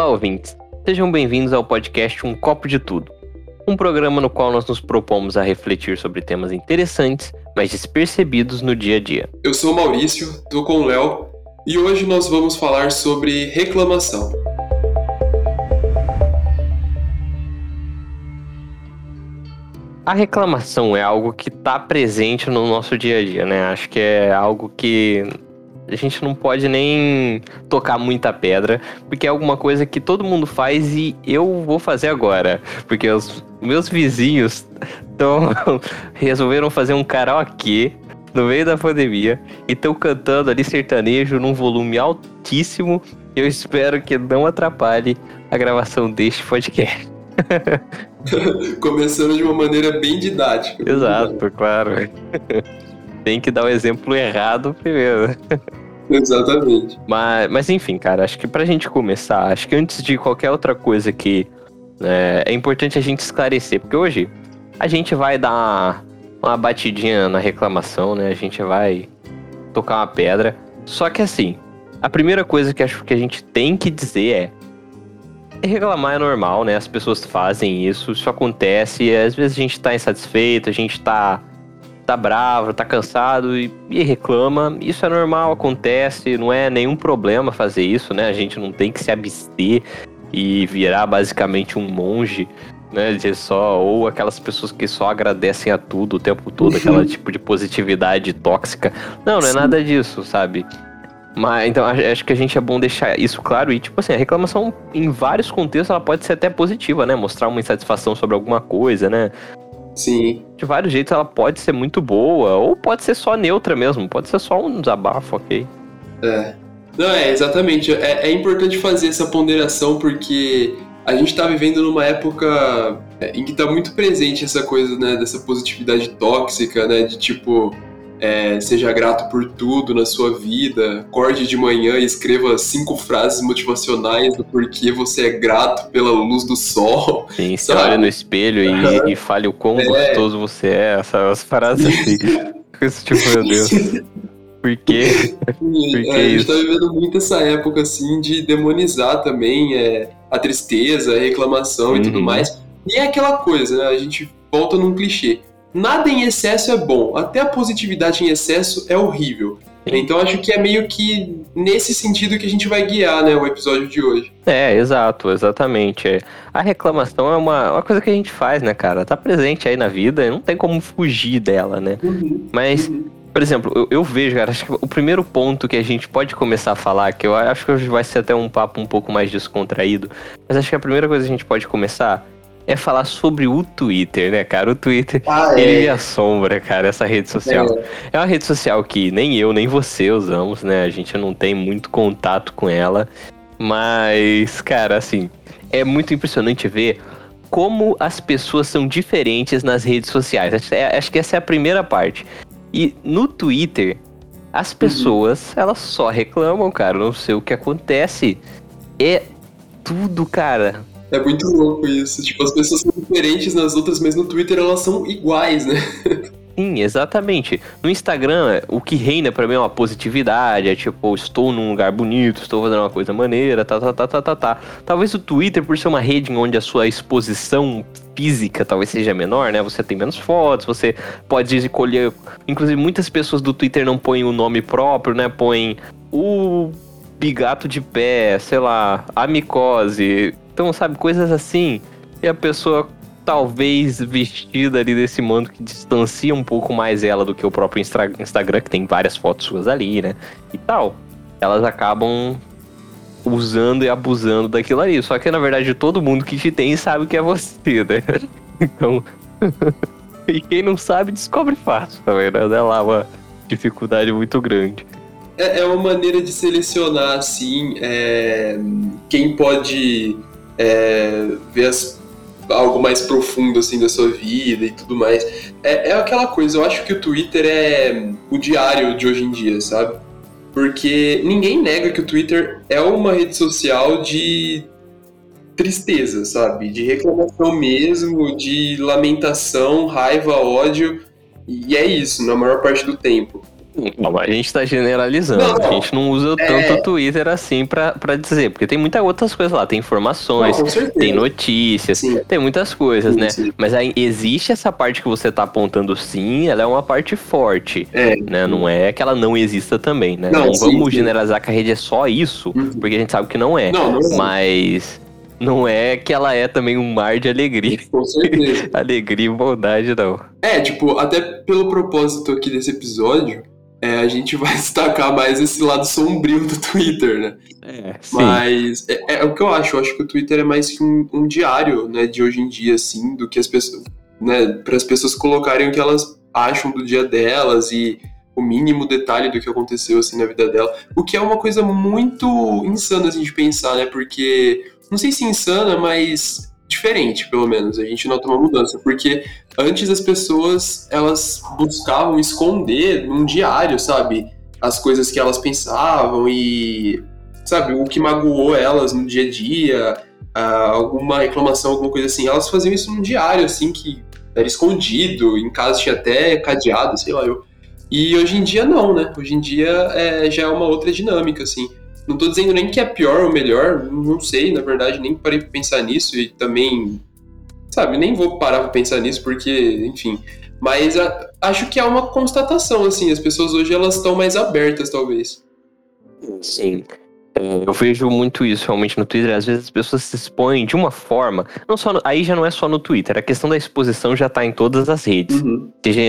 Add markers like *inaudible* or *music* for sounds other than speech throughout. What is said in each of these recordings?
Olá, ouvintes. Sejam bem-vindos ao podcast Um Copo de Tudo. Um programa no qual nós nos propomos a refletir sobre temas interessantes, mas despercebidos no dia a dia. Eu sou o Maurício, tô com o Léo, e hoje nós vamos falar sobre reclamação. A reclamação é algo que está presente no nosso dia a dia, né? Acho que é algo que a gente não pode nem tocar muita pedra, porque é alguma coisa que todo mundo faz e eu vou fazer agora. Porque os meus vizinhos tão, *laughs* resolveram fazer um karaokê no meio da pandemia e estão cantando ali sertanejo num volume altíssimo. Eu espero que não atrapalhe a gravação deste podcast. *laughs* Começando de uma maneira bem didática. Exato, claro. *laughs* Tem que dar o exemplo errado primeiro. *laughs* Exatamente. Mas, mas enfim, cara, acho que pra gente começar, acho que antes de qualquer outra coisa que é, é importante a gente esclarecer, porque hoje a gente vai dar uma, uma batidinha na reclamação, né? A gente vai tocar uma pedra. Só que assim, a primeira coisa que acho que a gente tem que dizer é reclamar é normal, né? As pessoas fazem isso, isso acontece, e às vezes a gente tá insatisfeito, a gente tá tá bravo, tá cansado e, e, reclama. Isso é normal, acontece, não é nenhum problema fazer isso, né? A gente não tem que se abster e virar basicamente um monge, né? De só, ou aquelas pessoas que só agradecem a tudo o tempo todo, aquela *laughs* tipo de positividade tóxica. Não, não é Sim. nada disso, sabe? Mas então acho que a gente é bom deixar isso claro e tipo assim, a reclamação em vários contextos ela pode ser até positiva, né? Mostrar uma insatisfação sobre alguma coisa, né? Sim. De vários jeitos ela pode ser muito boa, ou pode ser só neutra mesmo, pode ser só um desabafo, ok? É. Não, é, exatamente. É, é importante fazer essa ponderação porque a gente tá vivendo numa época é, em que tá muito presente essa coisa, né, dessa positividade tóxica, né, de tipo, é, seja grato por tudo na sua vida. Acorde de manhã e escreva cinco frases motivacionais do porquê você é grato pela luz do sol. Sim, *laughs* você olha no espelho e, e fale o quão é. gostoso você é. Essas frases assim. *laughs* Esse tipo, meu Deus. Por quê? Por que é, a gente tá vivendo muito essa época, assim, de demonizar também é, a tristeza, a reclamação uhum. e tudo uhum. mais. E é aquela coisa, né? A gente volta num clichê nada em excesso é bom, até a positividade em excesso é horrível. Então acho que é meio que nesse sentido que a gente vai guiar, né, o episódio de hoje. É, exato, exatamente. A reclamação é uma, uma coisa que a gente faz, né, cara? Tá presente aí na vida, não tem como fugir dela, né? Uhum, Mas, uhum. por exemplo, eu, eu, vejo, cara, acho que o primeiro ponto que a gente pode começar a falar, que eu acho que hoje vai ser até um papo um pouco mais descontraído, mas acho que a primeira coisa que a gente pode começar é falar sobre o Twitter, né, cara? O Twitter, ah, é. ele me assombra, cara, essa rede social. É. é uma rede social que nem eu, nem você usamos, né? A gente não tem muito contato com ela. Mas, cara, assim, é muito impressionante ver como as pessoas são diferentes nas redes sociais. Acho que essa é a primeira parte. E no Twitter, as pessoas, uhum. elas só reclamam, cara. Não sei o que acontece. É tudo, cara. É muito louco isso. Tipo, as pessoas são diferentes nas outras, mas no Twitter elas são iguais, né? Sim, exatamente. No Instagram, o que reina para mim é uma positividade, é tipo, estou num lugar bonito, estou fazendo uma coisa maneira, tá, tá, tá, tá, tá, tá. Talvez o Twitter, por ser uma rede onde a sua exposição física talvez seja menor, né? Você tem menos fotos, você pode escolher. Inclusive, muitas pessoas do Twitter não põem o nome próprio, né? Põem o bigato de pé, sei lá, a micose, então, sabe, coisas assim. E a pessoa talvez vestida ali desse manto que distancia um pouco mais ela do que o próprio Instagram, que tem várias fotos suas ali, né? E tal. Elas acabam usando e abusando daquilo ali. Só que na verdade todo mundo que te tem sabe que é você, né? *laughs* Então. *laughs* e quem não sabe descobre fácil, tá vendo? É lá uma dificuldade muito grande. É, é uma maneira de selecionar, assim, é, quem pode é, ver as, algo mais profundo assim da sua vida e tudo mais. É, é aquela coisa, eu acho que o Twitter é o diário de hoje em dia, sabe? Porque ninguém nega que o Twitter é uma rede social de tristeza, sabe? De reclamação mesmo, de lamentação, raiva, ódio. E é isso, na maior parte do tempo. Não, a gente tá generalizando. Não, não. A gente não usa é... tanto o Twitter assim pra, pra dizer, porque tem muitas outras coisas lá. Tem informações, não, tem notícias, sim. tem muitas coisas, sim, né? Sim. Mas aí existe essa parte que você tá apontando sim, ela é uma parte forte. É. Né? Não é que ela não exista também, né? Não, vamos generalizar que a rede é só isso, uhum. porque a gente sabe que não é. Não, não é. Mas não é que ela é também um mar de alegria. Com certeza. *laughs* alegria e bondade, não. É, tipo, até pelo propósito aqui desse episódio, é, a gente vai *laughs* destacar mais esse lado sombrio do Twitter, né? É, sim. Mas é, é, o que eu acho. Eu acho que o Twitter é mais que um, um diário, né, de hoje em dia, assim, do que as pessoas, né, para as pessoas colocarem o que elas acham do dia delas e o mínimo detalhe do que aconteceu assim na vida dela, o que é uma coisa muito insana assim, de pensar, né? Porque não sei se insana, mas diferente, pelo menos. A gente nota uma mudança, porque antes as pessoas elas buscavam esconder num diário, sabe, as coisas que elas pensavam e sabe o que magoou elas no dia a dia, alguma reclamação, alguma coisa assim. Elas faziam isso num diário, assim que era escondido, em casa tinha até cadeado, sei lá eu. E hoje em dia não, né? Hoje em dia é, já é uma outra dinâmica, assim. Não tô dizendo nem que é pior ou melhor, não sei, na verdade, nem parei pra pensar nisso e também, sabe, nem vou parar pra pensar nisso porque, enfim. Mas a, acho que é uma constatação, assim, as pessoas hoje elas estão mais abertas, talvez. Sim. É, eu vejo muito isso realmente no Twitter. Às vezes as pessoas se expõem de uma forma. Não só no, aí já não é só no Twitter. A questão da exposição já tá em todas as redes. Uhum. Seja,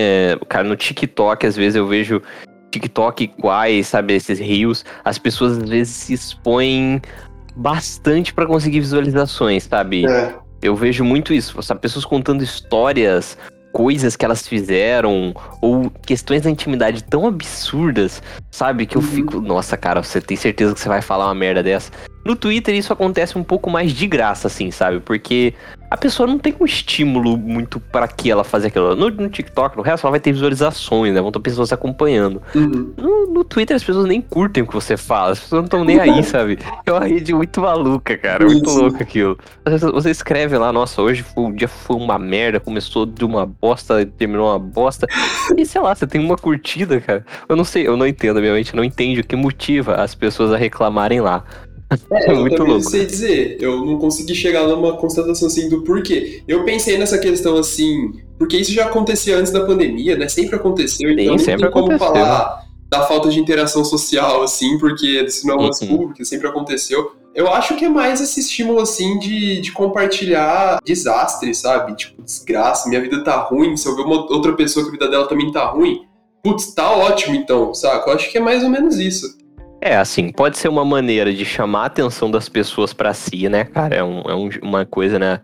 cara, no TikTok, às vezes eu vejo TikTok, quais, sabe, esses rios, as pessoas às vezes se expõem bastante para conseguir visualizações, sabe? É. Eu vejo muito isso, sabe? Pessoas contando histórias, coisas que elas fizeram, ou questões da intimidade tão absurdas, sabe? Que eu uhum. fico, nossa, cara, você tem certeza que você vai falar uma merda dessa? No Twitter isso acontece um pouco mais de graça, assim, sabe? Porque a pessoa não tem um estímulo muito para que ela fazer aquilo. No, no, TikTok, no resto, ela vai ter visualizações, né? Vão ter pessoas acompanhando. Uhum. No, no, Twitter, as pessoas nem curtem o que você fala. As pessoas não estão nem aí, sabe? É uma rede muito maluca, cara. Muito Isso. louca aquilo. Você escreve lá, nossa, hoje foi, o dia foi uma merda, começou de uma bosta, terminou uma bosta. E sei lá, você tem uma curtida, cara. Eu não sei, eu não entendo, minha mente não entende o que motiva as pessoas a reclamarem lá. É, *laughs* é, eu muito também louco. sei dizer. Eu não consegui chegar numa constatação assim do porquê. Eu pensei nessa questão assim, porque isso já acontecia antes da pandemia, né? Sempre aconteceu, Sim, então sempre não tem como falar da falta de interação social, assim, porque esse não é uhum. públicas, sempre aconteceu. Eu acho que é mais esse estímulo, assim, de, de compartilhar desastres, sabe? Tipo, desgraça, minha vida tá ruim, se eu ver uma outra pessoa que a vida dela também tá ruim, putz, tá ótimo então, saca? Eu acho que é mais ou menos isso. É, assim, pode ser uma maneira de chamar a atenção das pessoas para si, né, cara? É, um, é um, uma coisa, né?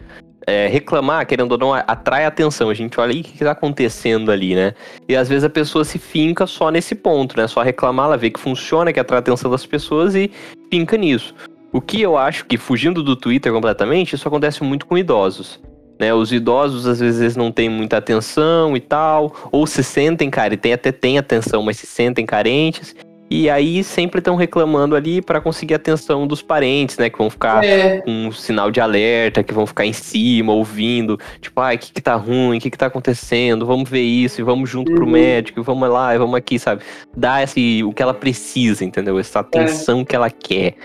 É, reclamar, querendo ou não, atrai atenção. A gente olha aí o que está acontecendo ali, né? E às vezes a pessoa se finca só nesse ponto, né? Só reclamar, ela vê que funciona, que atrai a atenção das pessoas e finca nisso. O que eu acho que, fugindo do Twitter completamente, isso acontece muito com idosos. Né, os idosos às vezes não têm muita atenção e tal, ou se sentem, cara, e tem, até tem atenção, mas se sentem carentes, e aí sempre estão reclamando ali para conseguir a atenção dos parentes, né? Que vão ficar é. com um sinal de alerta, que vão ficar em cima, ouvindo, tipo, ai, o que, que tá ruim, o que, que tá acontecendo? Vamos ver isso, e vamos junto uhum. pro médico, vamos lá, e vamos aqui, sabe? Dar esse, o que ela precisa, entendeu? Essa atenção é. que ela quer.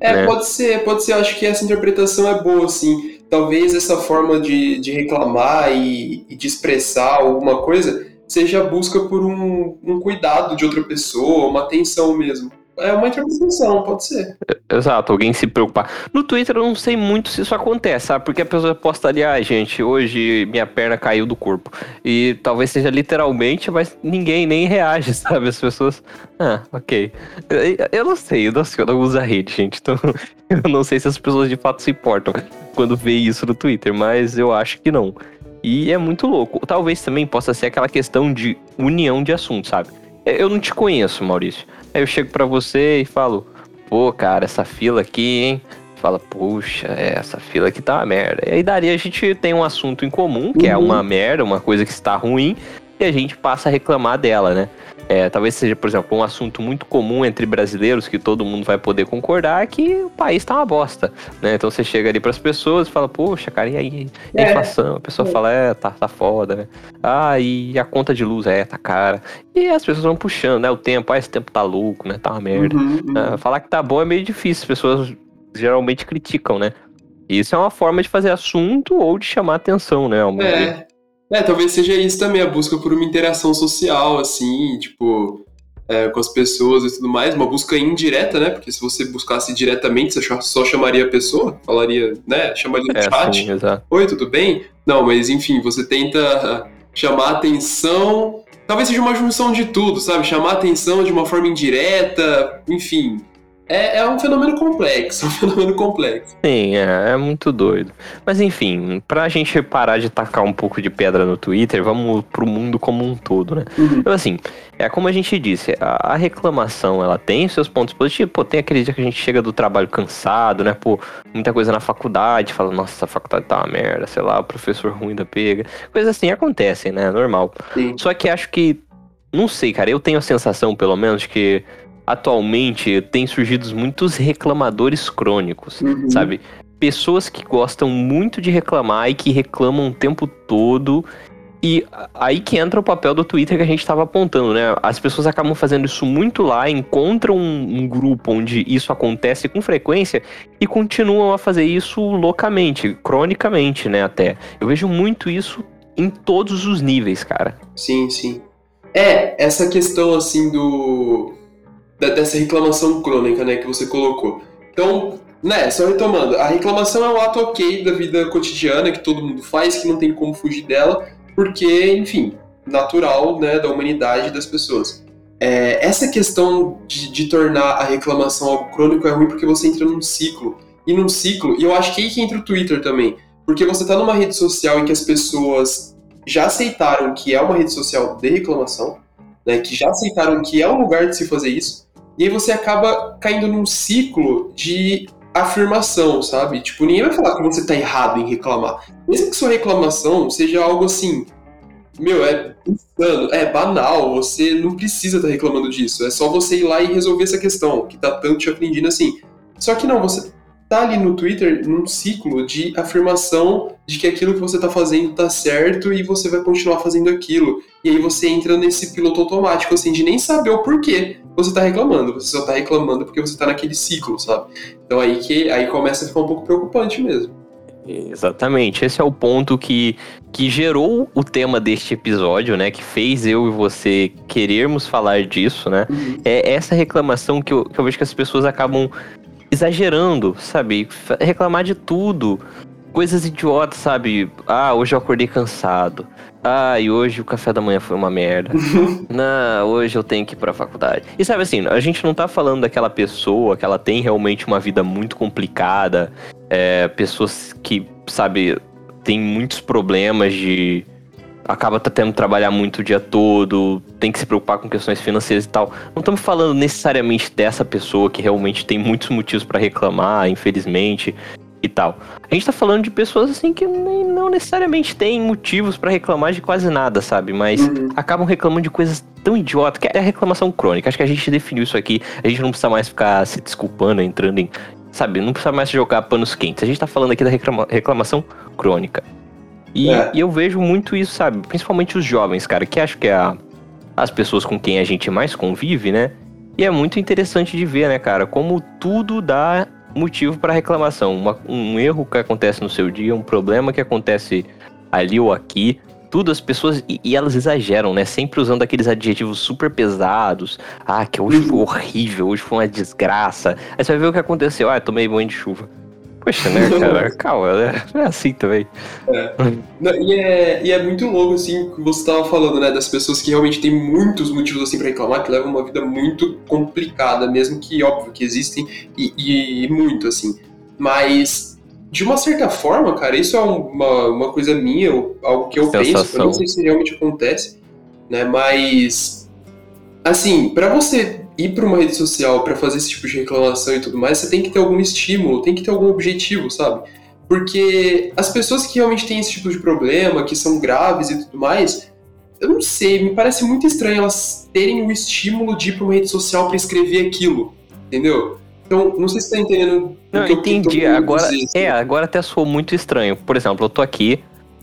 É, né? pode ser, pode ser, acho que essa interpretação é boa, assim. Talvez essa forma de, de reclamar e, e de expressar alguma coisa seja a busca por um, um cuidado de outra pessoa, uma atenção mesmo. É uma interpretação, pode ser. Exato, alguém se preocupar. No Twitter eu não sei muito se isso acontece, sabe? Porque a pessoa posta ali, ah, gente, hoje minha perna caiu do corpo. E talvez seja literalmente, mas ninguém nem reage, *laughs* sabe? As pessoas. Ah, ok. Eu não sei, eu não sei, eu não uso a rede, gente. Então *laughs* eu não sei se as pessoas de fato se importam quando vê isso no Twitter, mas eu acho que não. E é muito louco. Talvez também possa ser aquela questão de união de assuntos, sabe? Eu não te conheço, Maurício. Aí eu chego para você e falo, pô, cara, essa fila aqui, hein? Fala, puxa, é, essa fila aqui tá uma merda. E aí daria a gente tem um assunto em comum, que é uhum. é uma merda, uma coisa que está ruim. E a gente passa a reclamar dela, né? É, talvez seja, por exemplo, um assunto muito comum entre brasileiros que todo mundo vai poder concordar que o país tá uma bosta, né? Então você chega ali para as pessoas e fala, poxa, cara, e aí? E a é. inflação? A pessoa é. fala, é, tá, tá foda, né? Ah, e a conta de luz, é, tá cara. E as pessoas vão puxando, né? O tempo, ah, esse tempo tá louco, né? Tá uma merda. Uhum, uhum. Ah, falar que tá bom é meio difícil, as pessoas geralmente criticam, né? Isso é uma forma de fazer assunto ou de chamar atenção, né? É. É, talvez seja isso também, a busca por uma interação social, assim, tipo, é, com as pessoas e tudo mais, uma busca indireta, né? Porque se você buscasse diretamente, você só chamaria a pessoa, falaria, né? Chamaria no é, chat. Sim, Oi, tudo bem? Não, mas enfim, você tenta chamar atenção. Talvez seja uma junção de tudo, sabe? Chamar atenção de uma forma indireta, enfim é, é um fenômeno complexo, *laughs* um fenômeno complexo. Sim, é, é muito doido. Mas enfim, pra gente parar de tacar um pouco de pedra no Twitter, vamos pro mundo como um todo, né? Uhum. Então, assim, é como a gente disse, a, a, reclamação, ela tem seus pontos positivos. Pô, tem aquele dia que a gente chega do trabalho cansado, né? Pô, muita coisa na faculdade, fala, nossa, a faculdade tá uma merda, sei lá, o professor ruim da pega. Coisas assim acontecem, né? Normal. Sim. Só que acho que não sei, cara. Eu tenho a sensação, pelo menos, que atualmente tem surgido muitos reclamadores crônicos, uhum. sabe? Pessoas que gostam muito de reclamar e que reclamam o tempo todo. E aí que entra o papel do Twitter que a gente estava apontando, né? As pessoas acabam fazendo isso muito lá, encontram um, um, grupo onde isso acontece com frequência e continuam a fazer isso loucamente, cronicamente, né? Até. Eu vejo muito isso em todos os níveis, cara. Sim, sim. É, essa questão assim do dessa reclamação crônica, né, que você colocou. Então, né, só retomando, a reclamação é um ato ok da vida cotidiana que todo mundo faz, que não tem como fugir dela, porque, enfim, natural, né, da humanidade das pessoas. É, essa questão de, de, tornar a reclamação algo crônico é ruim porque você entra num ciclo. E num ciclo, e eu acho que aí que entra o Twitter também, porque você está numa rede social em que as pessoas já aceitaram que é uma rede social de reclamação, né, que já aceitaram que é um lugar de se fazer isso, e aí você acaba caindo num ciclo de afirmação, sabe? Tipo, ninguém vai falar que você tá errado em reclamar. Mesmo que sua reclamação seja algo assim, meu, é insano, é banal, você não precisa estar tá reclamando disso. É só você ir lá e resolver essa questão, que tá tanto te afligindo assim. Só que não, você tá ali no Twitter num ciclo de afirmação de que aquilo que você tá fazendo tá certo e você vai continuar fazendo aquilo. E aí você entra nesse piloto automático, assim, de nem saber o porquê você tá reclamando. Você só tá reclamando porque você tá naquele ciclo, sabe? Então aí que aí começa a ficar um pouco preocupante mesmo. Exatamente, esse é o ponto que, que gerou o tema deste episódio, né? Que fez eu e você querermos falar disso, né? Uhum. É essa reclamação que eu, que eu vejo que as pessoas acabam exagerando, sabe? Reclamar de tudo. Coisas idiotas, sabe? Ah, hoje eu acordei cansado. Ah, e hoje o café da manhã foi uma merda. *laughs* não, hoje eu tenho que ir pra faculdade. E sabe assim, a gente não tá falando daquela pessoa que ela tem realmente uma vida muito complicada. É, pessoas que, sabe, tem muitos problemas de acaba tendo que trabalhar muito o dia todo, tem que se preocupar com questões financeiras e tal. Não estamos falando necessariamente dessa pessoa que realmente tem muitos motivos para reclamar, infelizmente, e tal. A gente tá falando de pessoas assim que nem, não necessariamente têm motivos para reclamar de quase nada, sabe? Mas uhum. acabam reclamando de coisas tão idiotas, que é a reclamação crônica. Acho que a gente definiu isso aqui, a gente não precisa mais ficar se desculpando, entrando em. Sabe, não precisa mais jogar panos quentes. A gente tá falando aqui da reclama, reclamação crônica. E, é. e, eu vejo muito isso, sabe? Principalmente os jovens, cara, que acho que é a, as pessoas com quem a gente mais convive, né? E é muito interessante de ver, né, cara, como tudo dá motivo para reclamação. Uma, um erro que acontece no seu dia, um problema que acontece ali ou aqui. Tudo as pessoas. E, e elas exageram, né? Sempre usando aqueles adjetivos super pesados. Ah, que hoje foi horrível, hoje foi uma desgraça. Aí você vai ver o que aconteceu. Ah, tomei banho de chuva. Poxa, né, *laughs* cara? Calma, né? É assim também. É. e, é, e é muito louco, assim, que você tava falando, né, das pessoas que realmente têm muitos motivos, assim, pra reclamar, que levam uma vida muito complicada, mesmo que, óbvio, que existem, e, e, e muito, assim. Mas, de uma certa forma, cara, isso é uma, uma coisa minha, algo que eu Sensação. penso, eu não sei se realmente acontece, né, mas, assim, para você ir para uma rede social para fazer esse tipo de reclamação e tudo mais, você tem que ter algum estímulo, tem que ter algum objetivo, sabe? Porque as pessoas que realmente têm esse tipo de problema, que são graves e tudo mais, eu não sei, me parece muito estranho elas terem o estímulo de ir pra uma rede social para escrever aquilo, entendeu? Então, não sei se você tá entendendo. Não, que entendi. agora, dizer, assim. é, agora até soou muito estranho. Por exemplo, eu tô aqui,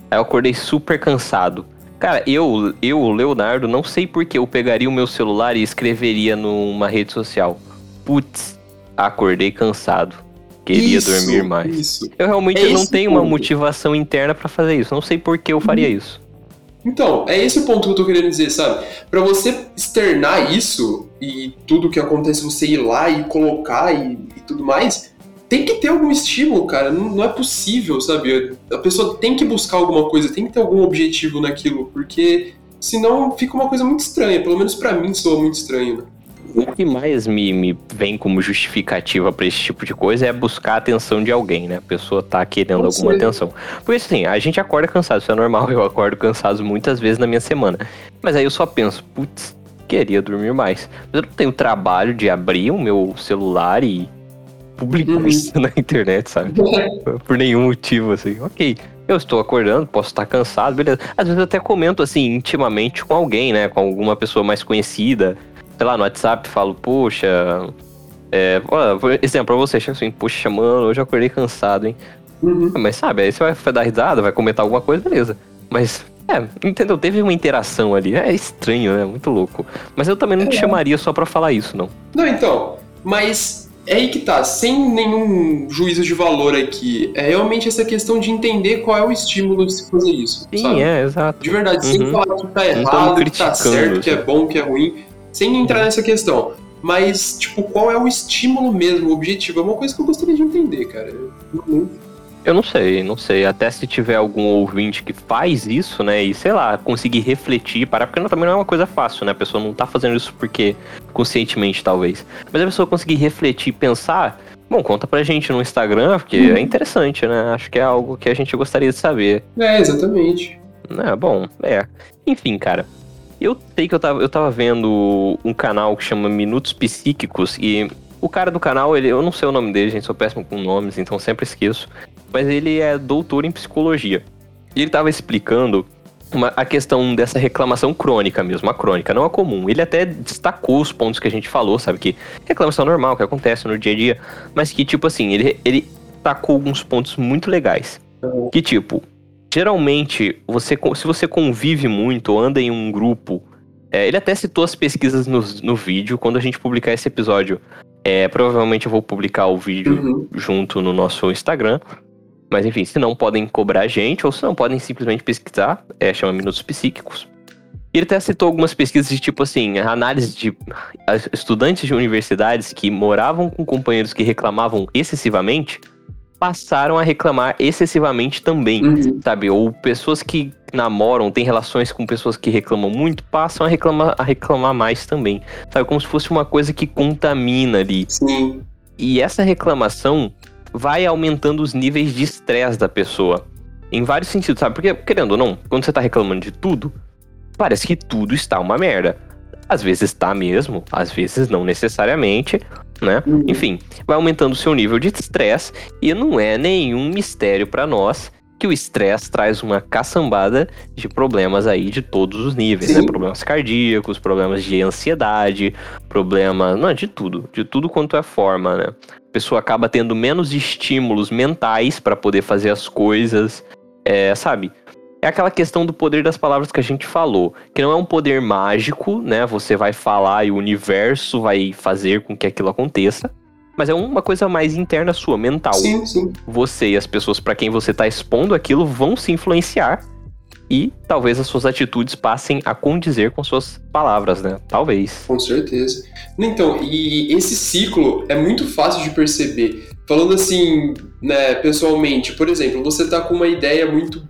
aí eu acordei super cansado. Cara, eu, eu, Leonardo, não sei por que eu pegaria o meu celular e escreveria numa rede social. Putz, acordei cansado. Queria isso, dormir mais. Isso. Eu realmente é não tenho ponto. uma motivação interna para fazer isso. Não sei por que eu faria isso. Então, é esse o ponto que eu tô querendo dizer, sabe? Para você externar isso e tudo que acontece, você ir lá e colocar e, e tudo mais, tem que ter algum estímulo, cara. Não, não, é possível, sabe? A pessoa tem que buscar alguma coisa, tem que ter algum objetivo naquilo, porque senão fica uma coisa muito estranha. Pelo menos para mim soa muito estranho, né? O que mais me, me vem como justificativa para esse tipo de coisa é buscar a atenção de alguém, né? A pessoa tá querendo Pode alguma ser. atenção. Por isso, assim, a gente acorda cansado, isso é normal, *laughs* eu acordo cansado muitas vezes na minha semana. Mas aí eu só penso, putz, queria dormir mais. Mas eu não tenho trabalho de abrir o meu celular e publicar uhum. isso *laughs* na internet, sabe? *laughs* Por nenhum motivo, assim. Ok, eu estou acordando, posso estar cansado, beleza. Às vezes eu até comento, assim, intimamente com alguém, né? Com alguma pessoa mais conhecida sei lá, no WhatsApp, falo, poxa. É, exemplo pra você, chega assim, poxa, mano, hoje eu acordei cansado, hein? Uhum. Mas sabe, aí você vai, vai dar risada, vai comentar alguma coisa, beleza. Mas, é, entendeu? Teve uma interação ali. É estranho, né? Muito louco. Mas eu também não é. te chamaria só pra falar isso, não. Não, então. Mas é aí que tá, sem nenhum juízo de valor aqui. É realmente essa questão de entender qual é o estímulo de se fazer isso. Sim, sabe? é, exato. De verdade, sem uhum. falar que tá errado, que tá certo, que é bom, que é ruim sem entrar nessa questão. Mas, tipo, qual é o estímulo mesmo, o objetivo? É uma coisa que eu gostaria de entender, cara. Eu não sei, não sei. Até se tiver algum ouvinte que faz isso, né? E sei lá, conseguir refletir, parar, porque não, também não é uma coisa fácil, né? A pessoa não tá fazendo isso porque conscientemente, talvez. Mas a pessoa conseguir refletir e pensar. Bom, conta pra gente no Instagram, porque uhum. é interessante, né? Acho que é algo que a gente gostaria de saber. É, exatamente. É, bom, é. Enfim, cara. Eu sei que eu tava, eu tava vendo um canal que chama Minutos Psíquicos e o cara do canal, ele, eu não sei o nome dele, gente, sou péssimo com nomes, então sempre esqueço. Mas ele é doutor em psicologia. E ele tava explicando uma, a questão dessa reclamação crônica mesmo, a crônica, não a comum. Ele até destacou os pontos que a gente falou, sabe? Que reclamação normal, que acontece no dia a dia, mas que, tipo assim, ele, ele tacou alguns pontos muito legais. Que, tipo, geralmente, você, se você convive muito ou anda em um grupo, é, ele até citou as pesquisas no, no vídeo. Quando a gente publicar esse episódio, é, provavelmente eu vou publicar o vídeo uhum. junto no nosso Instagram. Mas enfim, se não podem cobrar a gente, ou se não podem simplesmente pesquisar, é, chama Minutos Psíquicos. Ele até citou algumas pesquisas de tipo assim, análise de estudantes de universidades que moravam com companheiros que reclamavam excessivamente passaram a reclamar excessivamente também, uhum. sabe? Ou pessoas que namoram, têm relações com pessoas que reclamam muito, passam a reclamar, a reclamar mais também. Sabe? Como se fosse uma coisa que contamina ali. Sim. E essa reclamação vai aumentando os níveis de estresse da pessoa. Em vários sentidos, sabe? Porque, querendo ou não, quando você tá reclamando de tudo, parece que tudo está uma merda. Às vezes está mesmo, às vezes não necessariamente, né? Uhum. Enfim, vai aumentando o seu nível de estresse e não é nenhum mistério para nós que o estresse traz uma caçambada de problemas aí de todos os níveis, né? Problemas cardíacos, problemas de ansiedade, problemas, não, de tudo, de tudo quanto é forma, né? A pessoa acaba tendo menos estímulos mentais para poder fazer as coisas, é, sabe? é aquela questão do poder das palavras que a gente falou, que não é um poder mágico, né? Você vai falar e o universo vai fazer com que aquilo aconteça, mas é uma coisa mais interna sua, mental. Sim, sim. Você e as pessoas para quem você está expondo aquilo vão se influenciar e talvez as suas atitudes passem a condizer com suas palavras, né? Talvez. Com certeza. Então, e esse ciclo é muito fácil de perceber. Falando assim, né, pessoalmente, por exemplo, você tá com uma ideia muito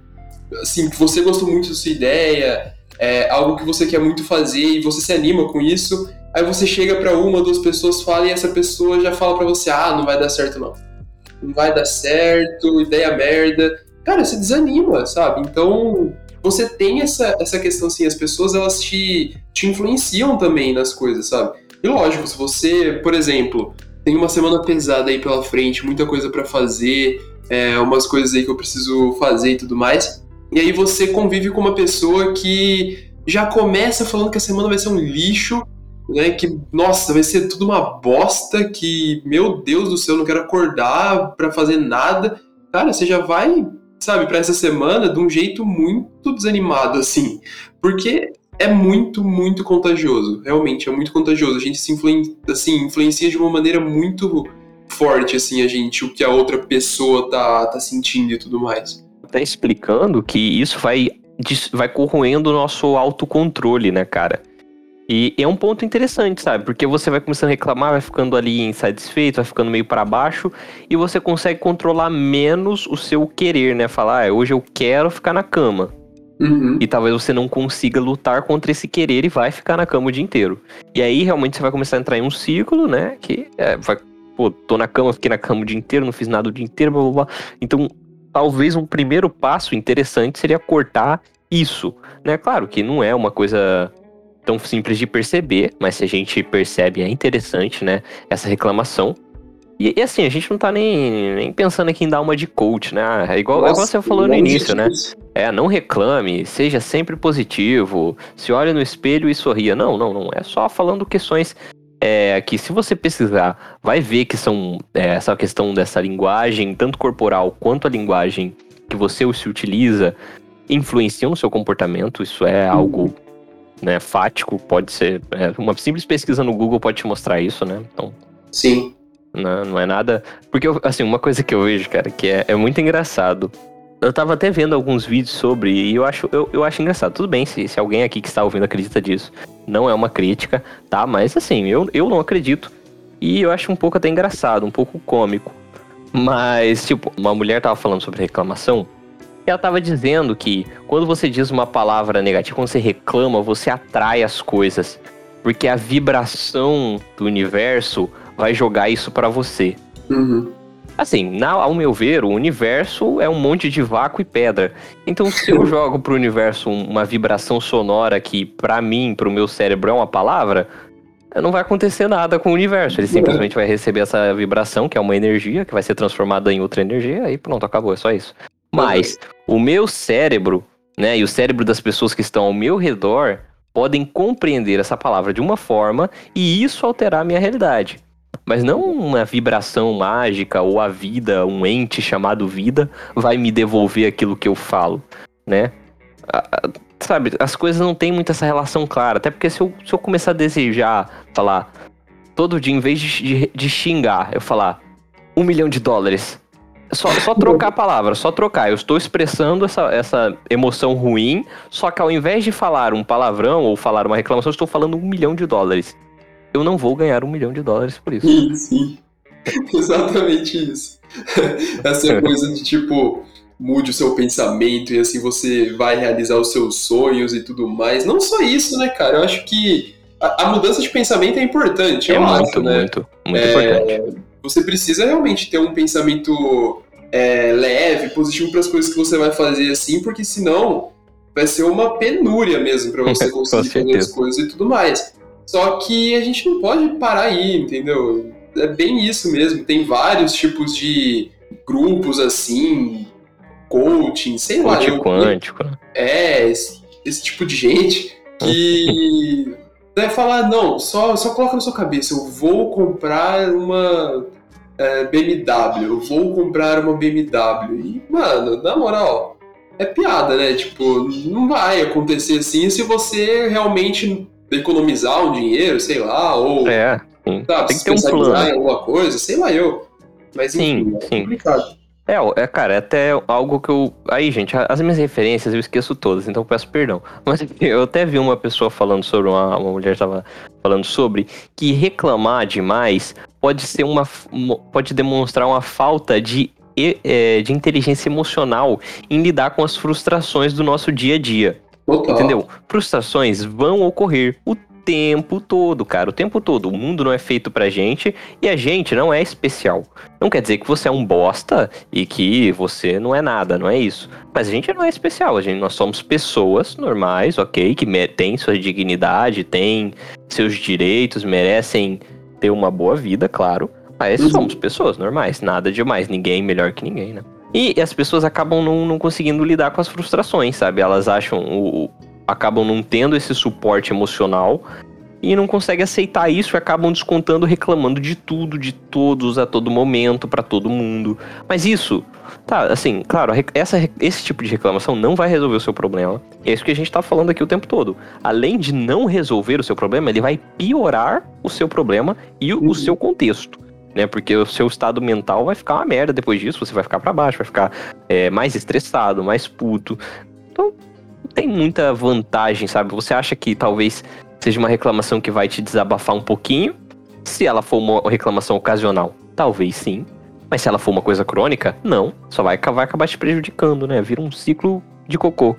assim, que você gostou muito da sua ideia, é algo que você quer muito fazer e você se anima com isso, aí você chega para uma, duas pessoas, fala e essa pessoa já fala para você, ah, não vai dar certo não. Não vai dar certo, ideia merda. Cara, você desanima, sabe? Então, você tem essa, essa questão assim, as pessoas elas te, te influenciam também nas coisas, sabe? E lógico, se você, por exemplo, tem uma semana pesada aí pela frente, muita coisa para fazer, é, umas coisas aí que eu preciso fazer e tudo mais, e aí você convive com uma pessoa que já começa falando que a semana vai ser um lixo, né? Que, nossa, vai ser tudo uma bosta, que, meu Deus do céu, eu não quero acordar para fazer nada. Cara, você já vai, sabe, para essa semana de um jeito muito desanimado, assim. Porque é muito, muito contagioso. Realmente, é muito contagioso. A gente se influen assim, influencia de uma maneira muito forte, assim, a gente, o que a outra pessoa tá, tá sentindo e tudo mais. Tá explicando que isso vai, vai corroendo o nosso autocontrole, né, cara? E é um ponto interessante, sabe? Porque você vai começando a reclamar, vai ficando ali insatisfeito, vai ficando meio para baixo e você consegue controlar menos o seu querer, né? Falar, ah, hoje eu quero ficar na cama. Uhum. E talvez você não consiga lutar contra esse querer e vai ficar na cama o dia inteiro. E aí realmente você vai começar a entrar em um ciclo, né? Que é, vai, pô, tô na cama, fiquei na cama o dia inteiro, não fiz nada o dia inteiro, blá blá blá. Então, talvez um primeiro passo interessante seria cortar isso, né? Claro que não é uma coisa tão simples de perceber, mas se a gente percebe é interessante, né? Essa reclamação. E, e, assim, a gente não tá nem, nem pensando aqui em dar uma de coach, né? Ah, é igual, Nossa, igual você falou no início, né? É, não reclame, seja sempre positivo, se olhe no espelho e sorria. Não, não, não. É só falando questões é, que se você pesquisar, vai ver que são é, essa questão dessa linguagem, tanto corporal quanto a linguagem que você se utiliza, influenciam no seu comportamento. Isso é algo né, fático, pode ser. É, uma simples pesquisa no Google pode te mostrar isso, né? Então. Sim. Não, não é nada. Porque, assim, uma coisa que eu vejo, cara, que é, é muito engraçado. Eu tava até vendo alguns vídeos sobre e eu acho, eu, eu acho engraçado. Tudo bem se, se alguém aqui que está ouvindo acredita disso. Não é uma crítica, tá? Mas assim, eu, eu não acredito. E eu acho um pouco até engraçado, um pouco cômico. Mas, tipo, uma mulher tava falando sobre reclamação ela estava dizendo que quando você diz uma palavra negativa, quando você reclama, você atrai as coisas. Porque a vibração do universo vai jogar isso para você. Uhum. Assim, na, ao meu ver, o universo é um monte de vácuo e pedra. Então, se eu *laughs* jogo pro universo uma vibração sonora que, para mim, pro meu cérebro é uma palavra, não vai acontecer nada com o universo. Ele simplesmente vai receber essa vibração, que é uma energia, que vai ser transformada em outra energia, e pronto, acabou, é só isso. Mas o meu cérebro, né, e o cérebro das pessoas que estão ao meu redor podem compreender essa palavra de uma forma e isso alterar a minha realidade. Mas não uma vibração mágica ou a vida, um ente chamado vida, vai me devolver aquilo que eu falo, né? Sabe, as coisas não têm muito essa relação clara. Até porque se eu, se eu começar a desejar, falar, todo dia, em vez de, de, de xingar, eu falar um milhão de dólares, só, só trocar a palavra, só trocar. Eu estou expressando essa, essa emoção ruim, só que ao invés de falar um palavrão ou falar uma reclamação, eu estou falando um milhão de dólares. Eu não vou ganhar um milhão de dólares por isso. Sim, sim. *laughs* Exatamente isso. *laughs* Essa é coisa de tipo, mude o seu pensamento e assim você vai realizar os seus sonhos e tudo mais. Não só isso, né, cara? Eu acho que a, a mudança de pensamento é importante. É muito, acho, né? muito, muito é, importante você precisa realmente ter um pensamento é, leve, positivo para as coisas que você vai fazer assim, porque senão vai ser uma penúria mesmo para você *laughs* conseguir fazer as coisas e tudo mais. Só que a gente não pode parar aí, entendeu? É bem isso mesmo. Tem vários tipos de grupos assim, coaching, sei lá. Coaching quântico. Né? É, esse, esse tipo de gente que *laughs* vai falar, não, só, só coloca na sua cabeça, eu vou comprar uma é, BMW, vou comprar uma BMW. E, mano, na moral, é piada, né? Tipo, não vai acontecer assim se você realmente economizar um dinheiro, sei lá, ou. É, sim. Sabe, tem que ter um plano. em alguma coisa, sei lá eu. Mas enfim, sim, é sim. É, é, cara, é até algo que eu. Aí, gente, as minhas referências eu esqueço todas, então peço perdão. *laughs* Mas eu até vi uma pessoa falando sobre, uma, uma mulher estava falando sobre, que reclamar demais pode ser uma. pode demonstrar uma falta de, é, de inteligência emocional em lidar com as frustrações do nosso dia a dia. Entendeu? Frustrações vão ocorrer. O tempo todo, cara, o tempo todo. O mundo não é feito pra gente e a gente não é especial. Não quer dizer que você é um bosta e que você não é nada, não é isso. Mas a gente não é especial, a gente, nós somos pessoas normais, ok? Que têm sua dignidade, têm seus direitos, merecem ter uma boa vida, claro. Mas uhum. somos pessoas normais, nada demais, ninguém melhor que ninguém, né? E as pessoas acabam não, não conseguindo lidar com as frustrações, sabe? Elas acham o, acabam não tendo esse suporte emocional e não conseguem aceitar isso e acabam descontando, reclamando de tudo, de todos, a todo momento, para todo mundo. Mas isso, tá, assim, claro, essa, esse tipo de reclamação não vai resolver o seu problema. É isso que a gente tá falando aqui o tempo todo. Além de não resolver o seu problema, ele vai piorar o seu problema e o, uhum. o seu contexto. Né, porque o seu estado mental vai ficar uma merda depois disso, você vai ficar para baixo, vai ficar é, mais estressado, mais puto. Então, tem muita vantagem, sabe? Você acha que talvez seja uma reclamação que vai te desabafar um pouquinho. Se ela for uma reclamação ocasional, talvez sim. Mas se ela for uma coisa crônica, não. Só vai, vai acabar te prejudicando, né? Vira um ciclo de cocô.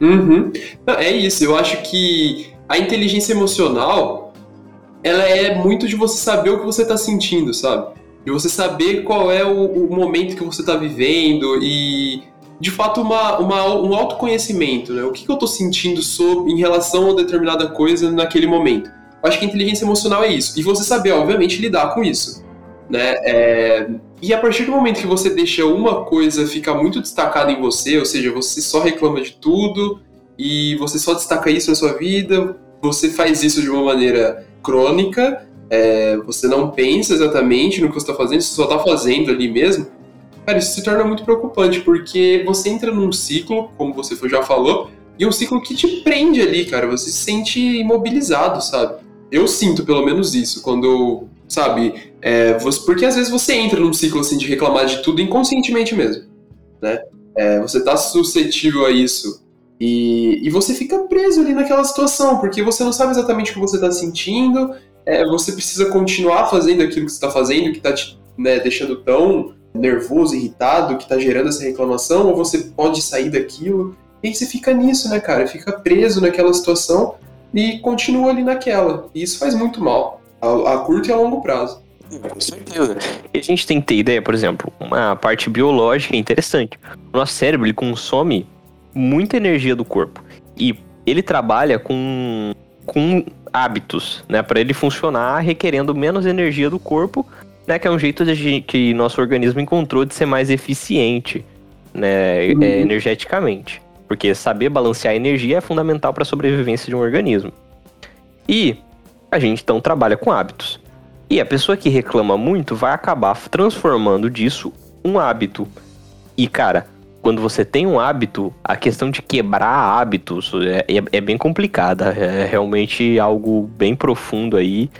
Uhum. Não, é isso. Eu acho que a inteligência emocional, ela é muito de você saber o que você está sentindo, sabe? De você saber qual é o, o momento que você está vivendo e de fato uma, uma, um autoconhecimento, né? O que, que eu estou sentindo sobre, em relação a determinada coisa naquele momento. Acho que a inteligência emocional é isso. E você saber, obviamente, lidar com isso. Né? É... E a partir do momento que você deixa uma coisa ficar muito destacada em você, ou seja, você só reclama de tudo e você só destaca isso na sua vida, você faz isso de uma maneira crônica, é... você não pensa exatamente no que você está fazendo, você só está fazendo ali mesmo, Cara, isso se torna muito preocupante, porque você entra num ciclo, como você já falou, e é um ciclo que te prende ali, cara. Você se sente imobilizado, sabe? Eu sinto pelo menos isso, quando, sabe, é, você, porque às vezes você entra num ciclo assim de reclamar de tudo inconscientemente mesmo, né? É, você tá suscetível a isso e, e você fica preso ali naquela situação, porque você não sabe exatamente o que você tá sentindo, é, você precisa continuar fazendo aquilo que você tá fazendo, que tá te né, deixando tão nervoso, irritado, que tá gerando essa reclamação, ou você pode sair daquilo. E aí você fica nisso, né, cara? Fica preso naquela situação e continua ali naquela. E isso faz muito mal, a, a curto e a longo prazo. Com certeza. E a gente tem que ter ideia, por exemplo, uma parte biológica interessante. O nosso cérebro ele consome muita energia do corpo. E ele trabalha com, com hábitos, né? Para ele funcionar requerendo menos energia do corpo né, que é um jeito de, que nosso organismo encontrou de ser mais eficiente, né, uhum. é, energeticamente. Porque saber balancear a energia é fundamental para a sobrevivência de um organismo. E a gente então trabalha com hábitos. E a pessoa que reclama muito vai acabar transformando disso um hábito. E cara, quando você tem um hábito, a questão de quebrar hábitos é, é, é bem complicada. É realmente algo bem profundo aí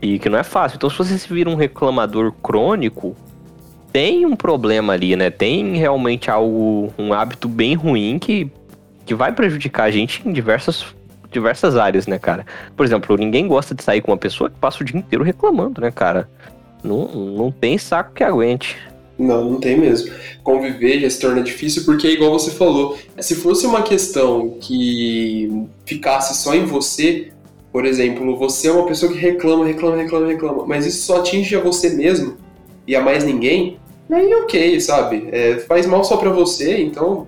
e que não é fácil. Então, se você se vira um reclamador crônico, tem um problema ali, né? Tem realmente algo, um hábito bem ruim que, que vai prejudicar a gente em diversas, diversas áreas, né, cara? Por exemplo, ninguém gosta de sair com uma pessoa que passa o dia inteiro reclamando, né, cara? Não, não tem saco que aguente. Não, não tem mesmo. Conviver já se torna difícil porque, igual você falou, se fosse uma questão que ficasse só em você, por exemplo, você é uma pessoa que reclama, reclama, reclama, reclama, mas isso só atinge a você mesmo e a mais ninguém, aí ok, sabe? É, faz mal só pra você, então.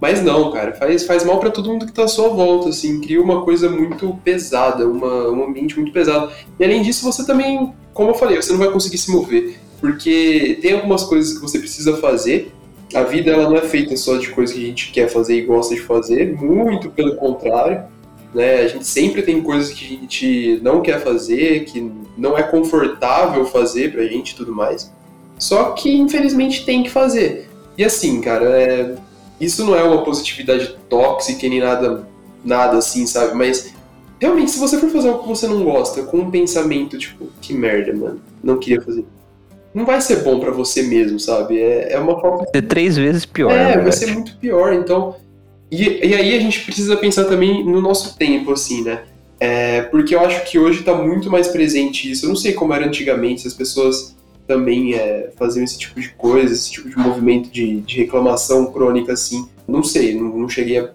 Mas não, cara, faz, faz mal para todo mundo que tá à sua volta, assim, cria uma coisa muito pesada, uma, um ambiente muito pesado. E além disso, você também, como eu falei, você não vai conseguir se mover, porque tem algumas coisas que você precisa fazer. A vida ela não é feita só de coisas que a gente quer fazer e gosta de fazer, muito pelo contrário né? A gente sempre tem coisas que a gente não quer fazer, que não é confortável fazer pra gente e tudo mais. Só que infelizmente tem que fazer. E assim, cara, é... isso não é uma positividade tóxica nem nada, nada assim, sabe? Mas realmente, se você for fazer algo que você não gosta, com um pensamento tipo, que merda, mano, não queria fazer. Não vai ser bom para você mesmo, sabe? É, é uma forma. Ser três vezes pior. É, vai ser muito pior. Então, e, e aí a gente precisa pensar também no nosso tempo, assim, né? É, porque eu acho que hoje está muito mais presente isso. Eu não sei como era antigamente, se as pessoas também é, faziam esse tipo de coisa, esse tipo de movimento de, de reclamação crônica, assim. Não sei, não, não cheguei a,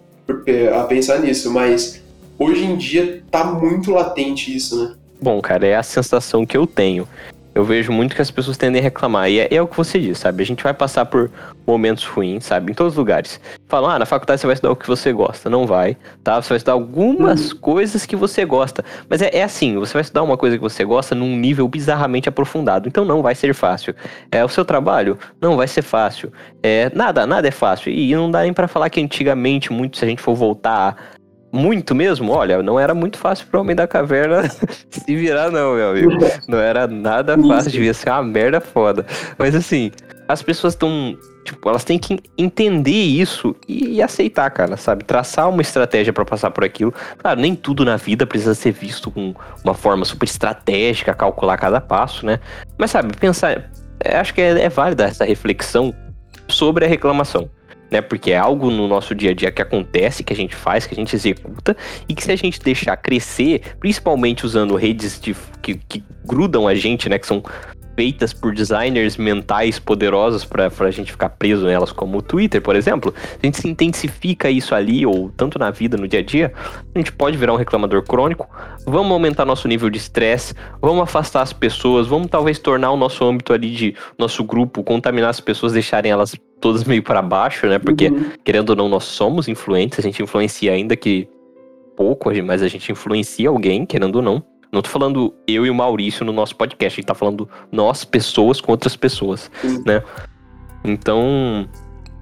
a, pensar nisso, mas hoje em dia tá muito latente isso, né? Bom, cara, é a sensação que eu tenho eu vejo muito que as pessoas tendem a reclamar. E é, é, o que você diz, sabe? A gente vai passar por momentos ruins, sabe? Em todos os lugares. Falam, ah, na faculdade você vai estudar o que você gosta. Não vai, tá? Você vai estudar algumas uhum. coisas que você gosta. Mas é, é, assim, você vai estudar uma coisa que você gosta num nível bizarramente aprofundado. Então não vai ser fácil. É o seu trabalho? Não vai ser fácil. É, nada, nada é fácil. E não dá nem para falar que antigamente, muito, se a gente for voltar muito mesmo? Olha, não era muito fácil pro Homem da Caverna *laughs* se virar, não, meu amigo. *laughs* Não era nada fácil, devia ser uma merda foda. Mas assim, as pessoas estão. Tipo, elas têm que entender isso e aceitar, cara, sabe? Traçar uma estratégia para passar por aquilo. Claro, nem tudo na vida precisa ser visto com uma forma super estratégica, calcular cada passo, né? Mas sabe, pensar. É, acho que é, é válida essa reflexão sobre a reclamação né? Porque é algo no nosso dia a dia que acontece, que a gente faz, que a gente executa, e que se a gente deixar crescer, principalmente usando redes de, que, que grudam a gente, né? Que são feitas por designers mentais poderosos para a gente ficar preso nelas, como o Twitter, por exemplo, a gente se intensifica isso ali, ou tanto na vida, no dia a dia, a gente pode virar um reclamador crônico. Vamos aumentar nosso nível de estresse, vamos afastar as pessoas, vamos talvez tornar o nosso âmbito ali de nosso grupo, contaminar as pessoas, deixarem elas todas meio para baixo, né? Porque, uhum. querendo ou não, nós somos influentes, a gente influencia ainda que pouco, mas a gente influencia alguém, querendo ou não. Não tô falando eu e o Maurício no nosso podcast, a gente tá falando nós, pessoas com outras pessoas, Sim. né? Então,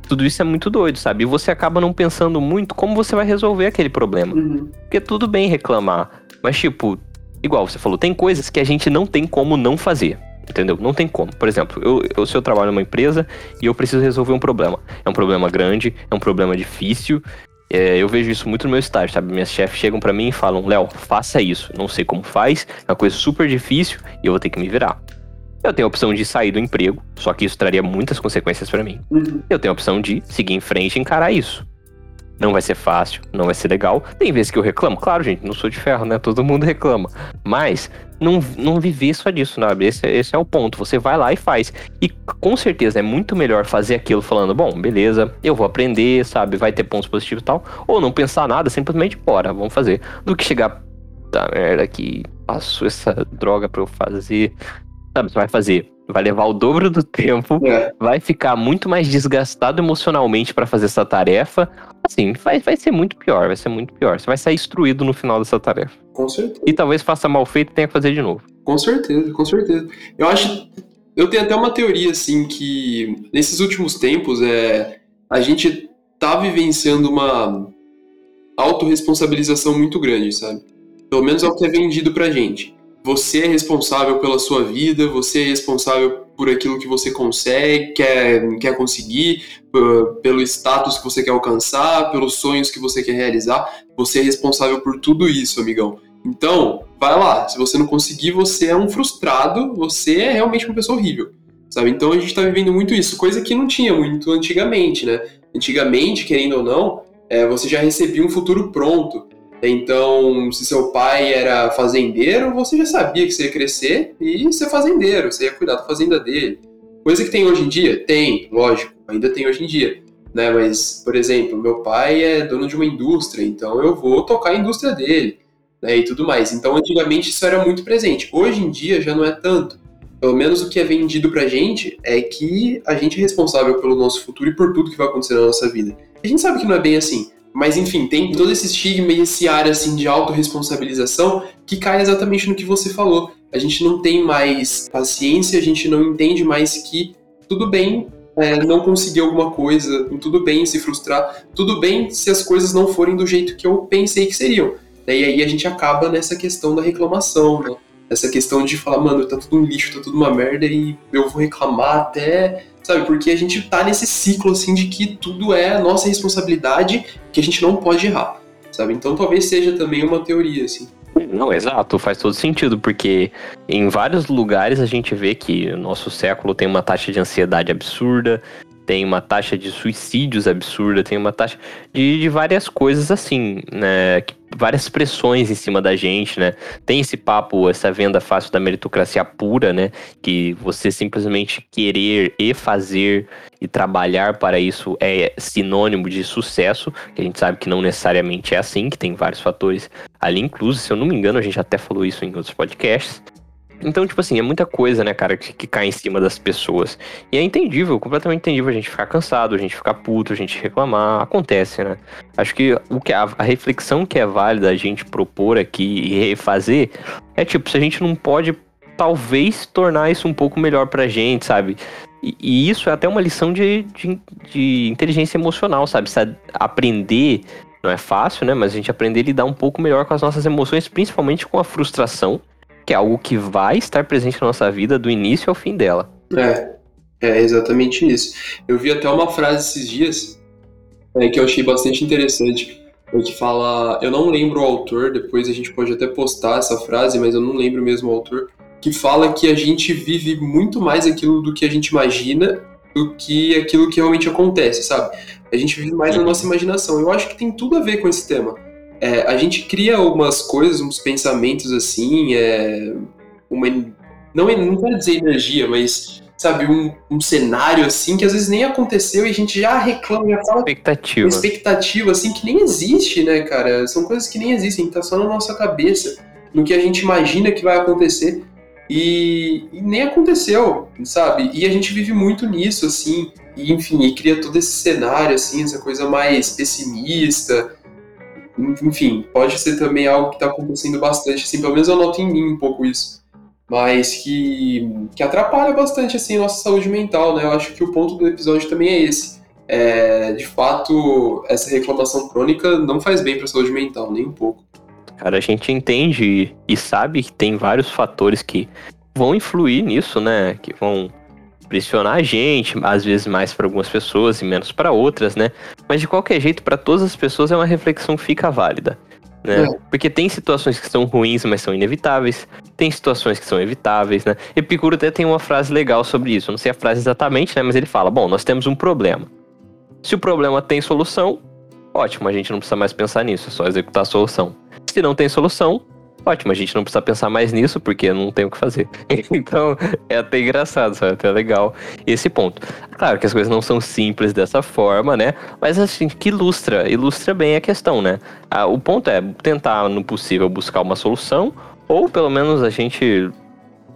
tudo isso é muito doido, sabe? E você acaba não pensando muito como você vai resolver aquele problema. Uhum. Porque tudo bem reclamar, mas tipo, igual você falou, tem coisas que a gente não tem como não fazer. Entendeu? Não tem como. Por exemplo, eu, eu se eu trabalho numa empresa e eu preciso resolver um problema. É um problema grande, é um problema difícil é, eu vejo isso muito no meu estágio, sabe? Minhas chefes chegam para mim e falam: Léo, faça isso. Não sei como faz, é uma coisa super difícil e eu vou ter que me virar. Eu tenho a opção de sair do emprego, só que isso traria muitas consequências para mim. Uhum. Eu tenho a opção de seguir em frente e encarar isso. Não vai ser fácil, não vai ser legal. Tem vezes que eu reclamo, claro, gente, não sou de ferro, né? Todo mundo reclama. Mas não, não viver só disso, sabe? Esse, esse é o ponto. Você vai lá e faz. E com certeza é muito melhor fazer aquilo falando, bom, beleza, eu vou aprender, sabe? Vai ter pontos positivos e tal. Ou não pensar nada, simplesmente, bora, vamos fazer. Do que chegar, da merda, que passou essa droga pra eu fazer. Sabe, você vai fazer vai levar o dobro do tempo, é. vai ficar muito mais desgastado emocionalmente para fazer essa tarefa. Assim, vai, vai ser muito pior, vai ser muito pior. Você vai sair instruído no final dessa tarefa. Com certeza. E talvez faça mal feito e tenha que fazer de novo. Com certeza, com certeza. Eu acho. Eu tenho até uma teoria, assim, que nesses últimos tempos é, a gente tá vivenciando uma autorresponsabilização muito grande, sabe? Pelo menos é o que é vendido pra gente você é responsável pela sua vida, você é responsável por aquilo que você consegue, quer, quer conseguir, pelo status que você quer alcançar, pelos sonhos que você quer realizar. Você é responsável por tudo isso, amigão. Então, vai lá. Se você não conseguir, você é um frustrado, você é realmente uma pessoa horrível. Sabe? Então a gente está vivendo muito isso, coisa que não tinha muito antigamente, né? Antigamente, querendo ou não, é, você já recebia um futuro pronto. Então, se seu pai era fazendeiro, você já sabia que você ia crescer e ser fazendeiro, você ia cuidar da fazenda dele. Coisa que tem hoje em dia? Tem, lógico, ainda tem hoje em dia. Né? Mas, por exemplo, meu pai é dono de uma indústria, então eu vou tocar a indústria dele né? e tudo mais. Então, antigamente isso era muito presente. Hoje em dia já não é tanto. Pelo menos o que é vendido pra gente é que a gente é responsável pelo nosso futuro e por tudo que vai acontecer na nossa vida. A gente sabe que não é bem assim. Mas enfim, tem todo esse estigma e esse ar assim de autorresponsabilização que cai exatamente no que você falou. A gente não tem mais paciência, a gente não entende mais que tudo bem é, não conseguir alguma coisa, tudo bem se frustrar, tudo bem se as coisas não forem do jeito que eu pensei que seriam. E aí a gente acaba nessa questão da reclamação, né? Essa questão de falar, mano, tá tudo um lixo, tá tudo uma merda e eu vou reclamar até sabe? Porque a gente tá nesse ciclo, assim, de que tudo é nossa responsabilidade, que a gente não pode errar, sabe? Então talvez seja também uma teoria, assim. Não, exato, faz todo sentido, porque em vários lugares a gente vê que o nosso século tem uma taxa de ansiedade absurda, tem uma taxa de suicídios absurda, tem uma taxa de, de várias coisas assim, né? Várias pressões em cima da gente, né? Tem esse papo, essa venda fácil da meritocracia pura, né? Que você simplesmente querer e fazer e trabalhar para isso é sinônimo de sucesso, que a gente sabe que não necessariamente é assim, que tem vários fatores ali incluso, se eu não me engano, a gente até falou isso em outros podcasts. Então, tipo assim, é muita coisa, né, cara, que, que, cai em cima das pessoas. E é entendível, completamente entendível a gente ficar cansado, a gente ficar puto, a gente reclamar. Acontece, né? Acho que o que a, a reflexão que é válida a gente propor aqui e refazer é tipo, se a gente não pode talvez tornar isso um pouco melhor pra gente, sabe? E, e isso é até uma lição de, de, de inteligência emocional, sabe? sabe? Aprender não é fácil, né? Mas a gente aprender a lidar um pouco melhor com as nossas emoções, principalmente com a frustração, que é algo que vai estar presente na nossa vida do início ao fim dela. É, é exatamente isso. Eu vi até uma frase esses dias é, que eu achei bastante interessante, é que fala, eu não lembro o autor, depois a gente pode até postar essa frase, mas eu não lembro mesmo o autor, que fala que a gente vive muito mais aquilo do que a gente imagina do que aquilo que realmente acontece, sabe? A gente vive mais na nossa imaginação. Eu acho que tem tudo a ver com esse tema. É, a gente cria algumas coisas, uns pensamentos assim, é, uma, não, não quero dizer energia, mas sabe, um, um, cenário assim que às vezes nem aconteceu e a gente já reclama, já fala expectativa. expectativa assim que nem existe, né, cara? São coisas que nem existem, tá só na nossa cabeça, no que a gente imagina que vai acontecer e, e nem aconteceu, sabe? E a gente vive muito nisso, assim, e enfim, e cria todo esse cenário, assim, essa coisa mais pessimista. Enfim, pode ser também algo que está acontecendo bastante, assim, pelo menos eu noto em mim um pouco isso mas que, que atrapalha bastante assim a nossa saúde mental, né? Eu acho que o ponto do episódio também é esse. É, de fato, essa reclamação crônica não faz bem para a saúde mental, nem um pouco. Cara, a gente entende e sabe que tem vários fatores que vão influir nisso, né? Que vão pressionar a gente, às vezes mais para algumas pessoas e menos para outras, né? Mas de qualquer jeito, para todas as pessoas é uma reflexão que fica válida. Né? É. Porque tem situações que são ruins, mas são inevitáveis. Tem situações que são evitáveis, né? Epicuro até tem uma frase legal sobre isso. não sei a frase exatamente, né? Mas ele fala: bom, nós temos um problema. Se o problema tem solução, ótimo, a gente não precisa mais pensar nisso, é só executar a solução. Se não tem solução, ótimo, a gente não precisa pensar mais nisso porque não tem o que fazer. *laughs* então, é até engraçado, sabe? É até legal esse ponto. Claro que as coisas não são simples dessa forma, né? Mas assim, que ilustra, ilustra bem a questão, né? Ah, o ponto é tentar, no possível, buscar uma solução, ou pelo menos a gente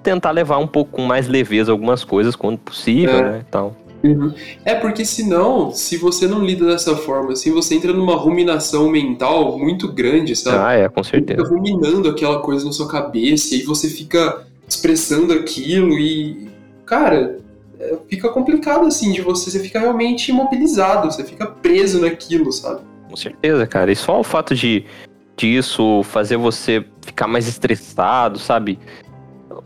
tentar levar um pouco com mais leveza algumas coisas quando possível, é. né? Então. Uhum. É porque senão, se você não lida dessa forma, assim, você entra numa ruminação mental muito grande, sabe? Ah, é, com certeza. Você fica ruminando aquela coisa na sua cabeça e você fica expressando aquilo e, cara, é, fica complicado assim de você, você fica realmente imobilizado, você fica preso naquilo, sabe? Com certeza, cara. E só o fato de disso fazer você ficar mais estressado, sabe?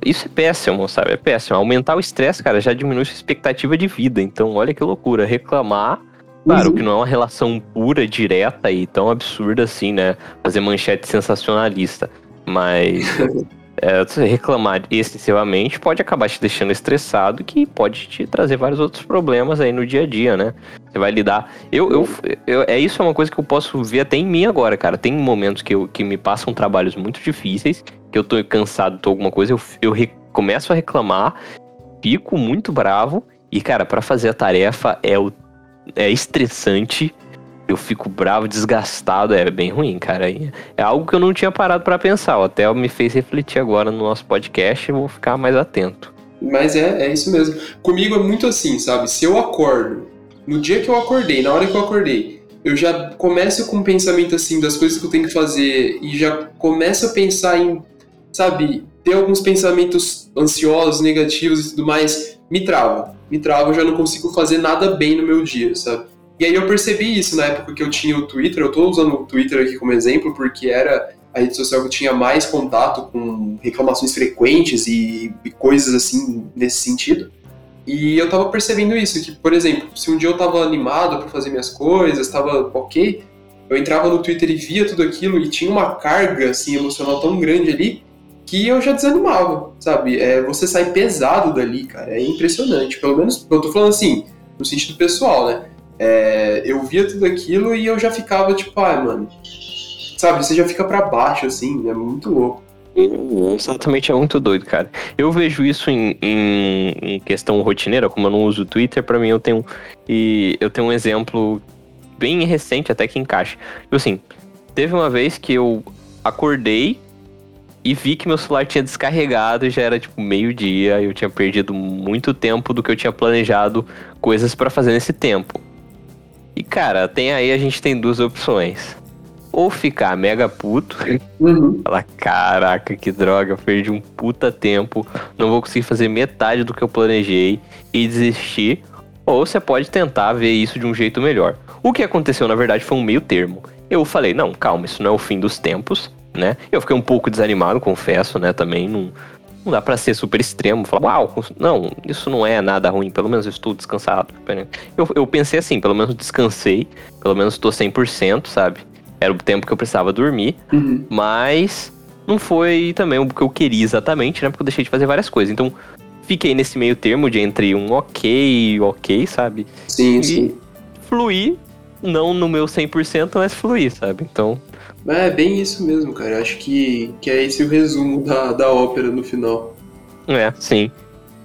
Isso é péssimo, sabe? É péssimo. Aumentar o estresse, cara, já diminui sua expectativa de vida. Então, olha que loucura. Reclamar, claro uhum. que não é uma relação pura, direta e tão absurda assim, né? Fazer manchete sensacionalista. Mas *laughs* é, reclamar excessivamente pode acabar te deixando estressado, que pode te trazer vários outros problemas aí no dia a dia, né? Você vai lidar. Eu, eu, eu, é isso é uma coisa que eu posso ver até em mim agora, cara. Tem momentos que, eu, que me passam trabalhos muito difíceis, que eu tô cansado, tô alguma coisa, eu, eu re, começo a reclamar, fico muito bravo, e, cara, para fazer a tarefa é, o, é estressante eu fico bravo, desgastado, é bem ruim, cara. É algo que eu não tinha parado para pensar. Até me fez refletir agora no nosso podcast e vou ficar mais atento. Mas é, é isso mesmo. Comigo é muito assim, sabe? Se eu acordo, no dia que eu acordei, na hora que eu acordei, eu já começo com um pensamento assim das coisas que eu tenho que fazer e já começo a pensar em, sabe, ter alguns pensamentos ansiosos, negativos e tudo mais, me trava. Me trava, eu já não consigo fazer nada bem no meu dia, sabe? E aí eu percebi isso na época que eu tinha o Twitter, eu estou usando o Twitter aqui como exemplo, porque era a rede social que tinha mais contato com reclamações frequentes e, e coisas assim nesse sentido. E eu estava percebendo isso, que, por exemplo, se um dia eu estava animado para fazer minhas coisas, estava ok, eu entrava no Twitter e via tudo aquilo e tinha uma carga assim emocional tão grande ali que eu já desanimava, sabe? É, você sai pesado dali, cara, é impressionante. Pelo menos, eu tô falando assim, no sentido pessoal, né? É, eu via tudo aquilo e eu já ficava tipo, ai, ah, mano. Sabe, você já fica para baixo, assim, é muito louco. Exatamente, é muito doido, cara. Eu vejo isso em, em, em questão rotineira, como eu não uso o Twitter, para mim eu tenho. E eu tenho um exemplo bem recente até que encaixa. Tipo assim, teve uma vez que eu acordei e vi que meu celular tinha descarregado e já era tipo meio-dia, eu tinha perdido muito tempo do que eu tinha planejado coisas para fazer nesse tempo. E cara, tem aí a gente tem duas opções. Ou ficar mega puto, uhum. falar, caraca, que droga, perdi um puta tempo, não vou conseguir fazer metade do que eu planejei e desistir. Ou você pode tentar ver isso de um jeito melhor. O que aconteceu, na verdade, foi um meio termo. eu falei, não, calma, isso não é o fim dos tempos, né? Eu fiquei um pouco desanimado, confesso, né? Também não, não dá para ser super extremo, falar, uau, não, isso não é nada ruim, pelo menos eu estou descansado. Eu, eu pensei assim, pelo menos descansei, pelo menos estou 100%, sabe? Era o tempo que eu precisava dormir, uhum. mas não foi também o que eu queria exatamente, né? Porque eu deixei de fazer várias coisas. Então, fiquei nesse meio termo de entre um ok e ok, sabe? Sim, e sim. Fluir, não no meu 100%, mas fluir, sabe? Então, é bem isso mesmo, cara. Acho que, que é esse o resumo da, da ópera no final. É, sim.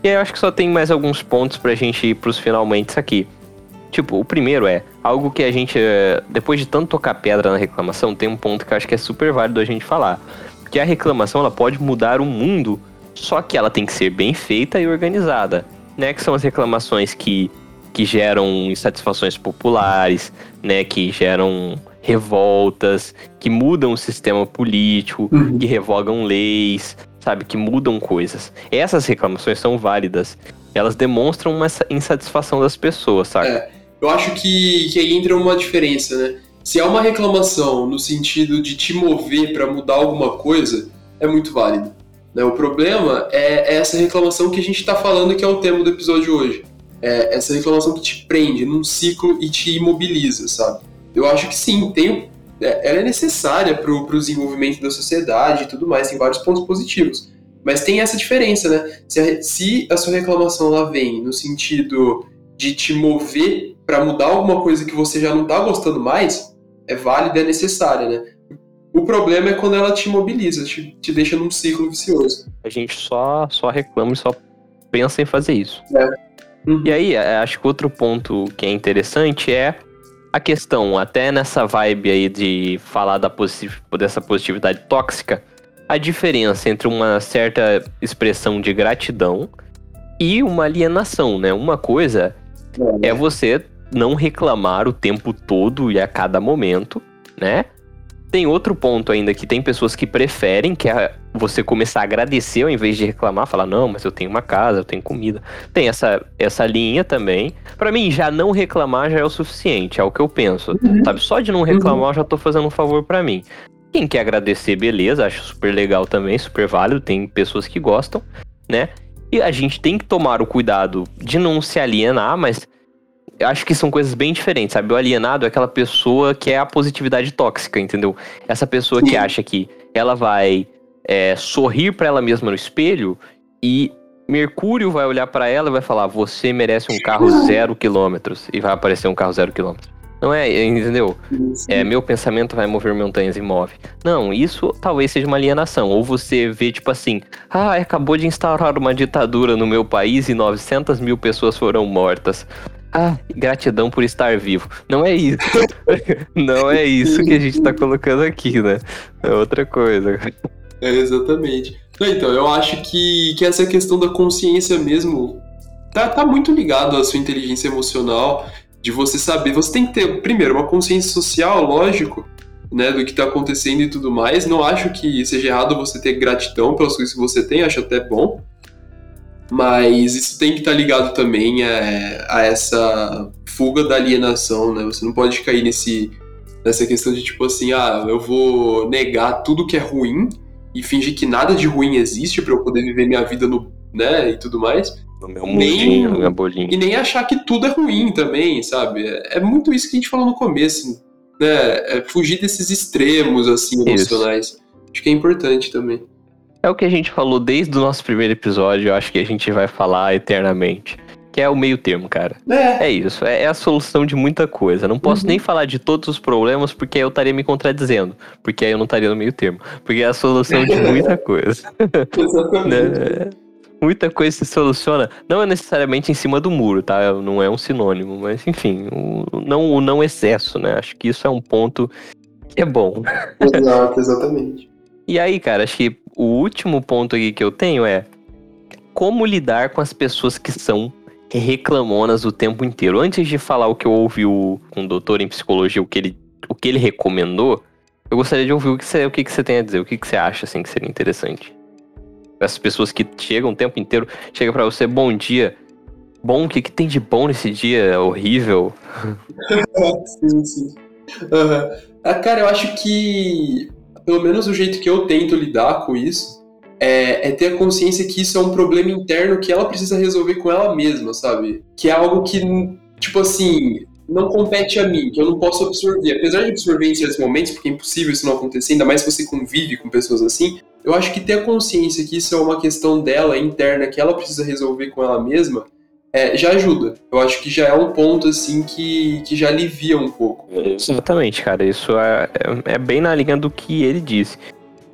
E aí eu acho que só tem mais alguns pontos pra gente ir pros finalmente aqui. Tipo, o primeiro é algo que a gente, eh, depois de tanto tocar pedra na reclamação, tem um ponto que eu acho que é super válido a gente falar. Que a reclamação ela pode mudar o mundo, só que ela tem que ser bem feita e organizada. Né? Que são as reclamações que, que geram insatisfações populares, né? Que geram revoltas, que mudam o sistema político, uhum. que revogam leis, sabe, que mudam coisas. Essas reclamações são válidas. Elas demonstram uma insatisfação das pessoas, sabe? É, eu acho que, que aí entra uma diferença, né? Se há uma reclamação no sentido de te mover para mudar alguma coisa, é muito válido. Né? O problema é, é essa reclamação que a gente está falando que é o tema do episódio hoje. É essa reclamação que te prende num ciclo e te imobiliza, sabe? Eu acho que sim, tem, é, ela é necessária para o desenvolvimento da sociedade e tudo mais, tem vários pontos positivos. Mas tem essa diferença, né? Se a, se a sua reclamação ela vem no sentido de te mover para mudar alguma coisa que você já não está gostando mais, é válida e é necessária, né? O problema é quando ela te mobiliza, te, te deixa num ciclo vicioso. A gente só, só reclama e só pensa em fazer isso. É. Uhum. E aí, é, acho que outro ponto que é interessante é a questão, até nessa vibe aí de falar da positiv dessa positividade tóxica, a diferença entre uma certa expressão de gratidão e uma alienação, né? Uma coisa é, é você não reclamar o tempo todo e a cada momento, né? Tem outro ponto ainda que tem pessoas que preferem que é você começar a agradecer ao invés de reclamar, falar não, mas eu tenho uma casa, eu tenho comida. Tem essa essa linha também. Para mim já não reclamar já é o suficiente, é o que eu penso. Uhum. Sabe, só de não reclamar uhum. eu já tô fazendo um favor para mim. Quem quer agradecer, beleza, acho super legal também, super válido, tem pessoas que gostam, né? E a gente tem que tomar o cuidado de não se alienar, mas eu acho que são coisas bem diferentes, sabe? O alienado é aquela pessoa que é a positividade tóxica, entendeu? Essa pessoa que acha que ela vai é, sorrir para ela mesma no espelho e Mercúrio vai olhar para ela e vai falar: Você merece um carro zero quilômetros. E vai aparecer um carro zero quilômetros. Não é, entendeu? É, meu pensamento vai mover montanhas e move. Não, isso talvez seja uma alienação. Ou você vê, tipo assim, ah, acabou de instaurar uma ditadura no meu país e 900 mil pessoas foram mortas. Ah, gratidão por estar vivo. Não é isso. *laughs* Não é isso que a gente tá colocando aqui, né? É outra coisa. É, exatamente. Então, eu acho que, que essa questão da consciência mesmo tá, tá muito ligado à sua inteligência emocional, de você saber. Você tem que ter, primeiro, uma consciência social, lógico, né, do que tá acontecendo e tudo mais. Não acho que seja errado você ter gratidão pelas coisas que você tem, acho até bom. Mas isso tem que estar tá ligado também a, a, essa fuga da alienação, né? Você não pode cair nesse, nessa questão de tipo assim, ah, eu vou negar tudo que é ruim e fingir que nada de ruim existe para eu poder viver minha vida no, né, e tudo mais. No meu mundinho, nem, no meu bolinho. E nem achar que tudo é ruim também, sabe? É, é muito isso que a gente falou no começo, né? É fugir desses extremos, assim, emocionais. Isso. Acho que é importante também. É o que a gente falou desde o nosso primeiro episódio, eu acho que a gente vai falar eternamente. Que é o meio termo, cara. É, é isso, é, é a solução de muita coisa. Não posso uhum. nem falar de todos os problemas, porque aí eu estaria me contradizendo. Porque aí eu não estaria no meio termo. Porque é a solução de muita *laughs* coisa. Exatamente. né? Muita coisa se soluciona, não é necessariamente em cima do muro, tá? Não é um sinônimo, mas enfim, o não, o não excesso, né? Acho que isso é um ponto que é bom. Exato, exatamente. E aí, cara, acho que o último ponto aqui que eu tenho é como lidar com as pessoas que são reclamonas o tempo inteiro. Antes de falar o que eu ouvi o, com o doutor em psicologia, o que ele, o que ele recomendou, eu gostaria de ouvir o que você, o que, você tem a dizer, o que, que você acha assim, que seria interessante. As pessoas que chegam o tempo inteiro, chega para você, bom dia. Bom, o que, que tem de bom nesse dia? É horrível. *laughs* sim, sim. Uhum. Ah, cara, eu acho que, pelo menos o jeito que eu tento lidar com isso, é, é, ter a consciência que isso é um problema interno que ela precisa resolver com ela mesma, sabe? Que é algo que, tipo assim, não compete a mim, que eu não posso absorver. Apesar de absorver em certos momentos, porque é impossível isso não acontecer, ainda mais se você convive com pessoas assim, eu acho que ter a consciência que isso é uma questão dela, interna, que ela precisa resolver com ela mesma, é, já ajuda. Eu acho que já é um ponto, assim, que, que já alivia um pouco. Exatamente, cara. Isso é, é, é bem na linha do que ele disse.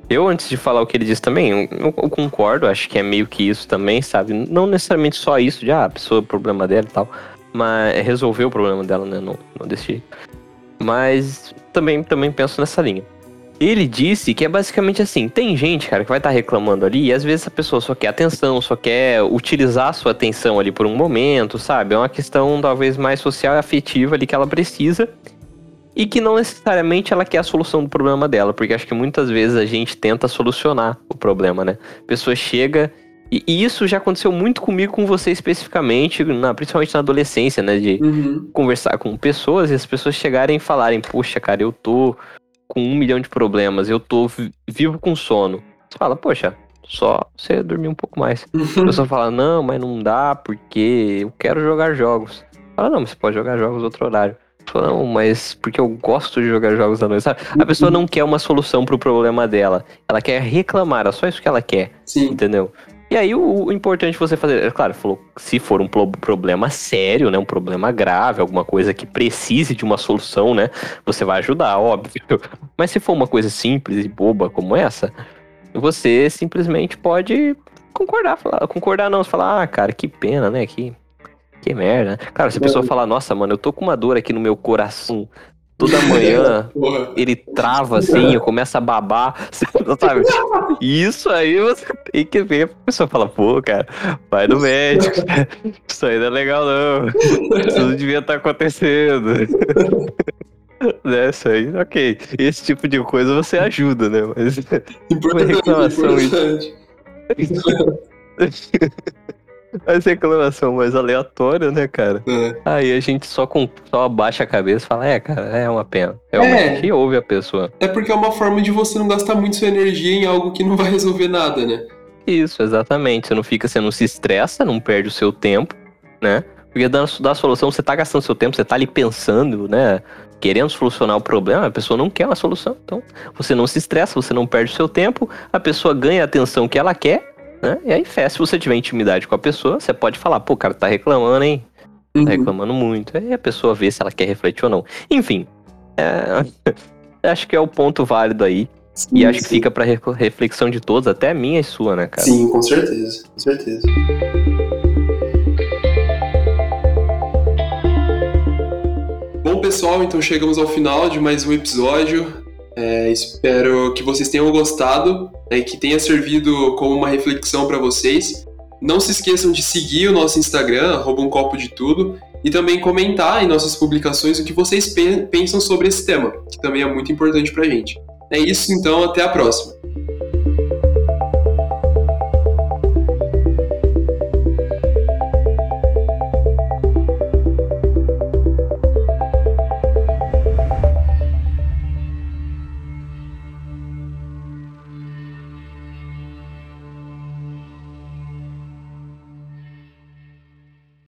Eu, antes de falar o que ele disse também, eu, eu, concordo, acho que é meio que isso também, sabe? Não necessariamente só isso, de ah, a pessoa, o problema dela e tal, mas resolver o problema dela, né? Não, não desse jeito. Mas também, também penso nessa linha. Ele disse que é basicamente assim: tem gente, cara, que vai estar tá reclamando ali e às vezes a pessoa só quer atenção, só quer utilizar a sua atenção ali por um momento, sabe? É uma questão talvez mais social e afetiva ali que ela precisa e que não necessariamente ela quer a solução do problema dela, porque acho que muitas vezes a gente tenta solucionar o problema, né? A pessoa chega e, isso já aconteceu muito comigo, com você especificamente, na, principalmente na adolescência, né? De uhum. conversar com pessoas e as pessoas chegarem e falarem: Poxa, cara, eu tô com um milhão de problemas, eu tô vivo com sono. Você fala, poxa, só você dormir um pouco mais. *laughs* A pessoa fala, não, mas não dá porque eu quero jogar jogos. Fala, não, mas você pode jogar jogos outro horário. Não, mas porque eu gosto de jogar jogos à noite, sabe? A pessoa não quer uma solução pro problema dela. Ela quer reclamar, é só isso que ela quer. Sim. Entendeu? E aí o, o, importante você fazer, é claro, falou, se for um problema sério, né, um problema grave, alguma coisa que precise de uma solução, né, você vai ajudar, óbvio. Mas se for uma coisa simples e boba como essa, você simplesmente pode concordar, falar, concordar não, falar, ah, cara, que pena, né, que que merda. Cara, se a pessoa falar, nossa, mano, eu tô com uma dor aqui no meu coração, toda manhã *laughs* ele trava assim, eu começo a babar, *laughs* sabe? Isso aí você tem que ver. A pessoa fala, pô, cara, vai no médico. *laughs* Isso aí não é legal, não. Isso não devia estar tá acontecendo. né, isso aí, ok. Esse tipo de coisa você ajuda, né? Mas importante, uma reclamação importante. Mas reclamação mais aleatória, né, cara? É. Aí a gente só, com, só abaixa a cabeça e fala, é, cara, é uma pena. Realmente, é. ouve a pessoa. É porque é uma forma de você não gastar muito sua energia em algo que não vai resolver nada, né? Isso, exatamente. Você não fica, você não se estressa, não perde o seu tempo, né? Porque dando da solução, você tá gastando seu tempo, você tá ali pensando, né? Querendo solucionar o problema, a pessoa não quer uma solução. Então, você não se estressa, você não perde o seu tempo, a pessoa ganha a atenção que ela quer né? E aí, fé, se você tiver intimidade com a pessoa, você pode falar, pô, cara, tá reclamando, hein? Tá uhum. reclamando muito. Aí a pessoa vê se ela quer refletir ou não. Enfim, é... *laughs* acho que é o ponto válido aí. Sim, e acho sim. que fica pra reflexão de todos, até a minha e sua, né, cara? Sim, com certeza, com certeza. Bom, pessoal, então chegamos ao final de mais um episódio. É, espero que vocês tenham gostado né, que tenha servido como uma reflexão para vocês. Não se esqueçam de seguir o nosso Instagram, arroba um copo de tudo, e também comentar em nossas publicações o que vocês pensam sobre esse tema, que também é muito importante para a gente. É isso, então, até a próxima.